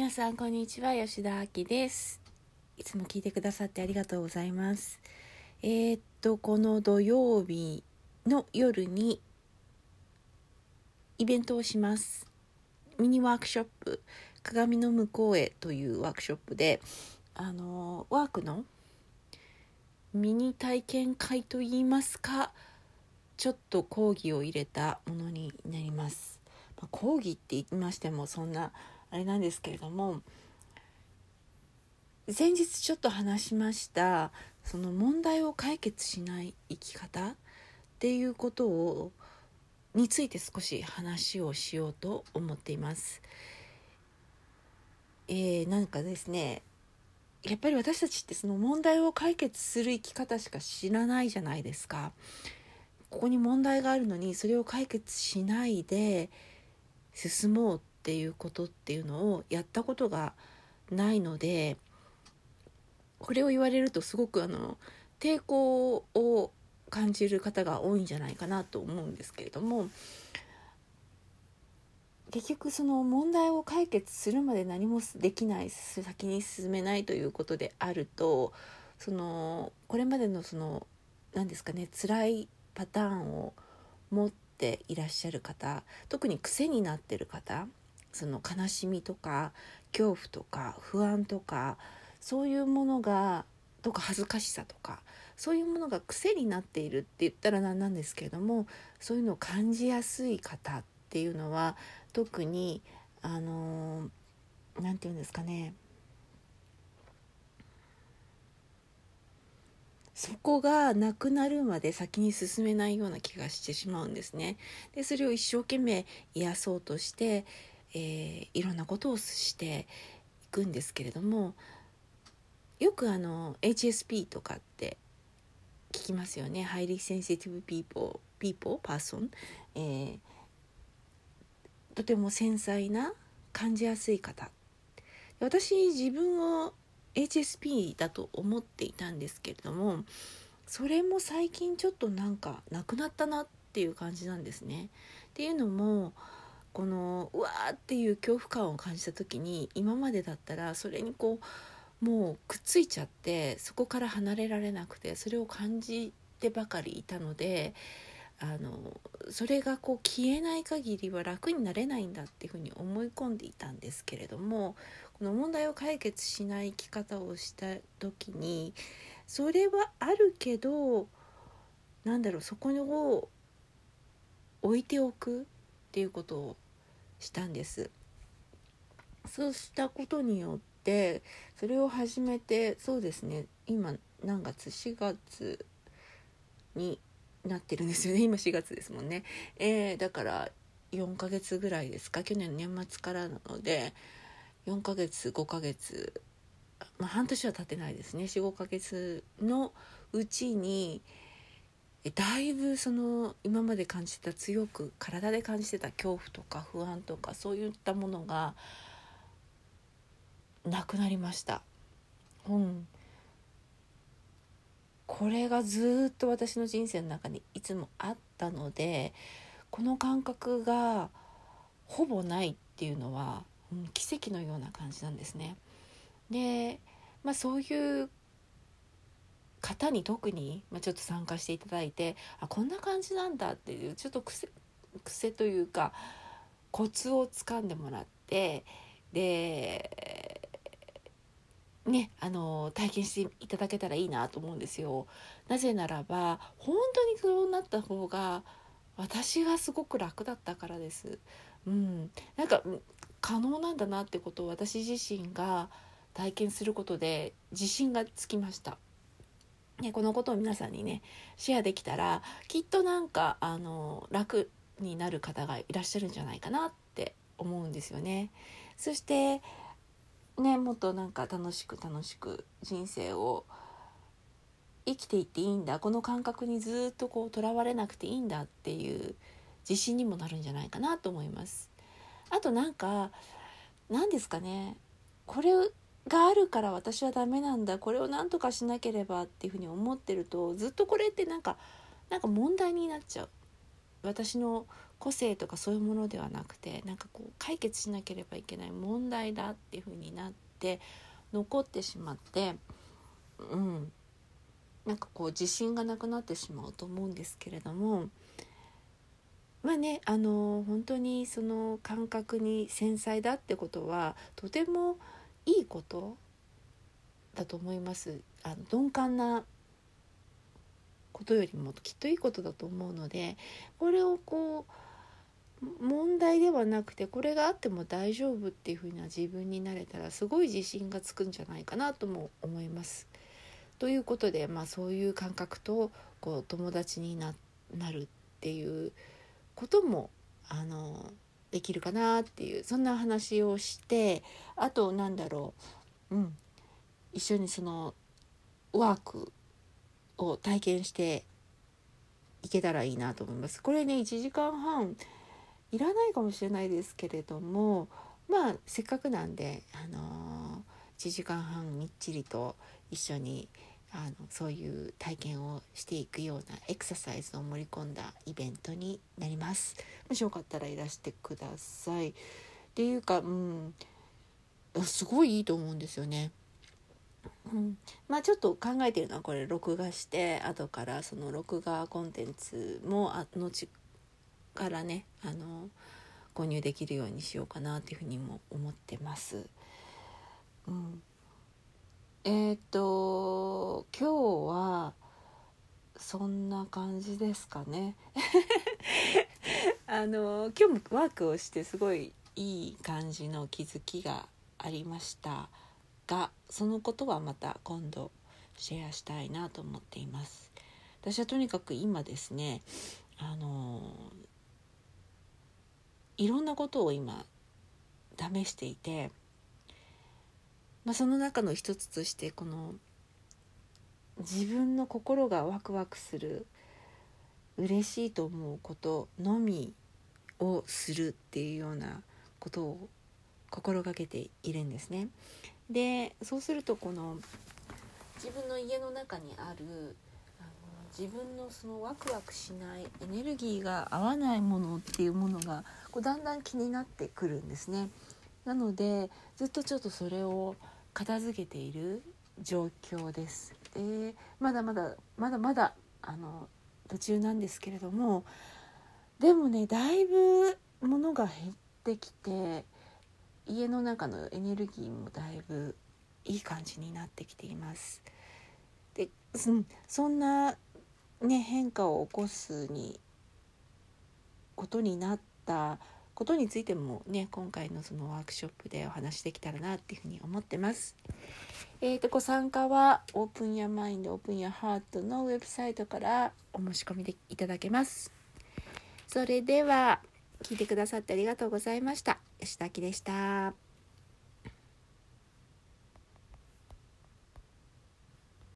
皆さんこんにちは吉田明です。いつも聞いてくださってありがとうございます。えー、っとこの土曜日の夜にイベントをします。ミニワークショップ鏡の向こうへというワークショップであのワークのミニ体験会といいますかちょっと講義を入れたものになります、まあ、講義って言いましてもそんなあれなんですけれども先日ちょっと話しましたその問題を解決しない生き方っていうことをについて少し話をしようと思っています。えー、なんかですねやっぱり私たちってその問題を解決する生き方しか知らないじゃないですか。ここに問題があるのにそれを解決しないで進もうっていうことっていうのをやったことがないのでこれを言われるとすごくあの抵抗を感じる方が多いんじゃないかなと思うんですけれども結局その問題を解決するまで何もできない先に進めないということであるとそのこれまでのその何ですかね辛いパターンを持っていらっしゃる方特に癖になってる方その悲しみとか恐怖とか不安とかそういうものがとか恥ずかしさとかそういうものが癖になっているって言ったら何なんですけれどもそういうのを感じやすい方っていうのは特にあの何て言うんですかねそこがなくなるまで先に進めないような気がしてしまうんですね。でそれを一生懸命癒そうとして、えー、いろんなことをしていくんですけれどもよくあの HSP とかって聞きますよね。Highly Sensitive People, people Person、えー、とても繊細な感じやすい方。私自分を HSP だと思っていたんですけれどもそれも最近ちょっとなんかなくなったなっていう感じなんですね。っていうのもこのうわーっていう恐怖感を感じた時に今までだったらそれにこうもうくっついちゃってそこから離れられなくてそれを感じてばかりいたのであのそれがこう消えない限りは楽になれないんだっていうふうに思い込んでいたんですけれどもこの問題を解決しない生き方をした時にそれはあるけどなんだろうそこを置いておく。っていうことをしたんです。そうしたことによってそれを始めてそうですね今何月？4月になってるんですよね。今4月ですもんね、えー、だから4ヶ月ぐらいですか？去年の年末からなので4ヶ月5ヶ月まあ半年は経ってないですね。45ヶ月のうちにだいぶその今まで感じてた強く体で感じてた恐怖とか不安とかそういったものがなくなりました。うん、これがずっと私の人生の中にいつもあったのでこの感覚がほぼないっていうのは、うん、奇跡のような感じなんですね。で、まあ、そういう方に特に、まあ、ちょっと参加していただいてあこんな感じなんだっていうちょっと癖癖というかコツをつかんでもらってでね、あの体験していただけたらいいなと思うんですよ。なぜならば本当にそうなった方が私がすごく楽だったからです。うん、なんか可能なんだなってことを私自身が体験することで自信がつきました。ね、このことを皆さんにねシェアできたらきっとなんかあの楽になる方がいらっしゃるんじゃないかなって思うんですよね。そしてねもっとなんか楽しく楽しく人生を生きていっていいんだこの感覚にずっとこうとらわれなくていいんだっていう自信にもなるんじゃないかなと思います。あとなんか何ですかねこれがあるから私はダメなんだ。これを何とかしなければっていうふうに思ってるとずっとこれってなんかなんか問題になっちゃう。私の個性とかそういうものではなくてなんかこう解決しなければいけない問題だっていう風になって残ってしまってうん。なんかこう自信がなくなってしまうと思うんですけれどもまあねあの本当にその感覚に繊細だってことはとてもいいこと？だと思います。あの鈍感なことよりもきっといいことだと思うのでこれをこう問題ではなくてこれがあっても大丈夫っていう風な自分になれたらすごい自信がつくんじゃないかなとも思います。ということで、まあ、そういう感覚とこう友達になるっていうこともあのできるかなっていうそんな話をしてあとなんだろう、うん、一緒にそのワークを体験していけたらいいなと思います。これね1時間半いらないかもしれないですけれどもまあせっかくなんで、あのー、1時間半みっちりと一緒にあのそういう体験をしていくようなエクササイズを盛り込んだイベントになります。もしよかったらいらしてください。っていうかうんすごいいいと思うんですよね。うん、まあちょっと考えてるのはこれ録画して後からその録画コンテンツも後からねあの購入できるようにしようかなっていうふうにも思ってます。うん、えっ、と今日はそんな感じですかね。あの今日もワークをしてすごいいい感じの気づきがありましたがそのことはまた今度シェアしたいなと思っています。私はとにかく今ですねあのいろんなことを今試していてまあ、その中の一つとしてこの自分の心がワクワクする嬉しいと思うことのみをするっていうようなことを心がけているんですね。でそうするとこの自分の家の中にあるあの自分のそのワクワクしないエネルギーが合わないものっていうものがこうだんだん気になってくるんですね。なのでずっとちょっとそれを片付けている状況です。でまだまだまだまだあの途中なんですけれどもでもねだいぶ物が減ってきて家の中のエネルギーもだいぶいい感じになってきています。でそんな、ね、変化を起こすにことになったことについてもね今回のそのワークショップでお話できたらなっていうふうに思ってます。えーと、ご参加はオープンやマインドオープンやハートのウェブサイトからお申し込みでいただけます。それでは聞いてくださってありがとうございました。吉田明でした。